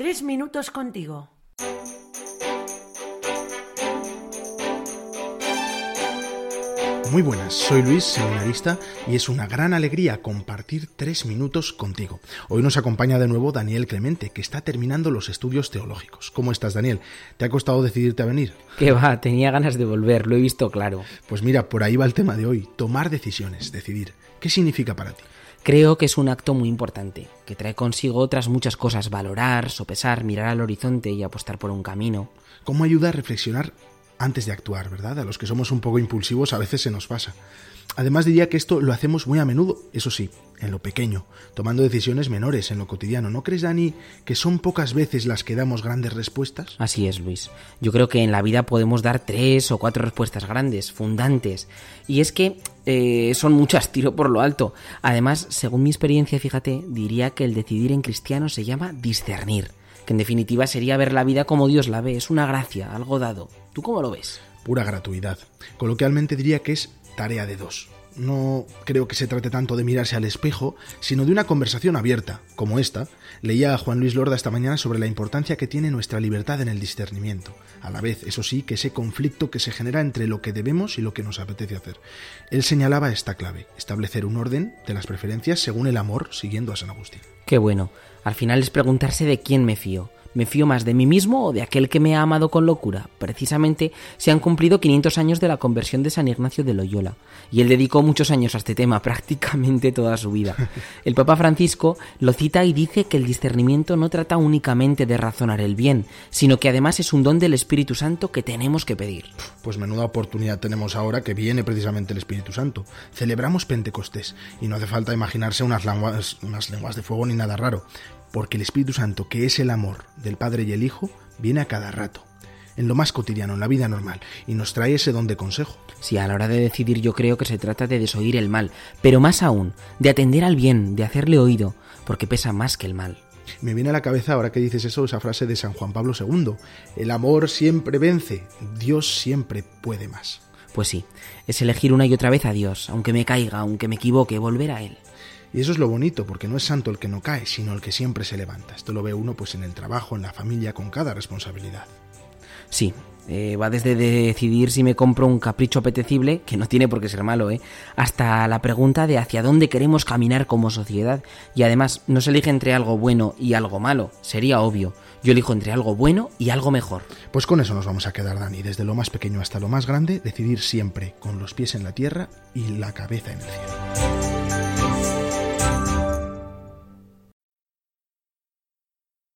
Tres minutos contigo. Muy buenas, soy Luis, seminarista, y es una gran alegría compartir tres minutos contigo. Hoy nos acompaña de nuevo Daniel Clemente, que está terminando los estudios teológicos. ¿Cómo estás, Daniel? ¿Te ha costado decidirte a venir? Que va, tenía ganas de volver, lo he visto claro. Pues mira, por ahí va el tema de hoy, tomar decisiones, decidir. ¿Qué significa para ti? Creo que es un acto muy importante, que trae consigo otras muchas cosas, valorar, sopesar, mirar al horizonte y apostar por un camino. ¿Cómo ayuda a reflexionar antes de actuar, ¿verdad? A los que somos un poco impulsivos a veces se nos pasa. Además diría que esto lo hacemos muy a menudo, eso sí, en lo pequeño, tomando decisiones menores en lo cotidiano. ¿No crees, Dani, que son pocas veces las que damos grandes respuestas? Así es, Luis. Yo creo que en la vida podemos dar tres o cuatro respuestas grandes, fundantes. Y es que eh, son muchas, tiro por lo alto. Además, según mi experiencia, fíjate, diría que el decidir en cristiano se llama discernir que en definitiva sería ver la vida como Dios la ve, es una gracia, algo dado. ¿Tú cómo lo ves? Pura gratuidad. Coloquialmente diría que es tarea de dos. No creo que se trate tanto de mirarse al espejo, sino de una conversación abierta, como esta. Leía a Juan Luis Lorda esta mañana sobre la importancia que tiene nuestra libertad en el discernimiento. A la vez, eso sí, que ese conflicto que se genera entre lo que debemos y lo que nos apetece hacer. Él señalaba esta clave, establecer un orden de las preferencias según el amor, siguiendo a San Agustín. Qué bueno. Al final es preguntarse de quién me fío. ¿Me fío más de mí mismo o de aquel que me ha amado con locura? Precisamente se han cumplido 500 años de la conversión de San Ignacio de Loyola, y él dedicó muchos años a este tema, prácticamente toda su vida. El Papa Francisco lo cita y dice que el discernimiento no trata únicamente de razonar el bien, sino que además es un don del Espíritu Santo que tenemos que pedir. Pues menuda oportunidad tenemos ahora que viene precisamente el Espíritu Santo. Celebramos Pentecostés, y no hace falta imaginarse unas lenguas, unas lenguas de fuego ni nada raro porque el Espíritu Santo, que es el amor del Padre y el Hijo, viene a cada rato, en lo más cotidiano, en la vida normal, y nos trae ese don de consejo. Sí, a la hora de decidir yo creo que se trata de desoír el mal, pero más aún, de atender al bien, de hacerle oído, porque pesa más que el mal. Me viene a la cabeza ahora que dices eso esa frase de San Juan Pablo II, el amor siempre vence, Dios siempre puede más. Pues sí, es elegir una y otra vez a Dios, aunque me caiga, aunque me equivoque, volver a Él. Y eso es lo bonito, porque no es santo el que no cae, sino el que siempre se levanta. Esto lo ve uno pues en el trabajo, en la familia, con cada responsabilidad. Sí, eh, va desde decidir si me compro un capricho apetecible, que no tiene por qué ser malo, ¿eh? hasta la pregunta de hacia dónde queremos caminar como sociedad. Y además, no se elige entre algo bueno y algo malo, sería obvio. Yo elijo entre algo bueno y algo mejor. Pues con eso nos vamos a quedar, Dani. Desde lo más pequeño hasta lo más grande, decidir siempre con los pies en la tierra y la cabeza en el cielo.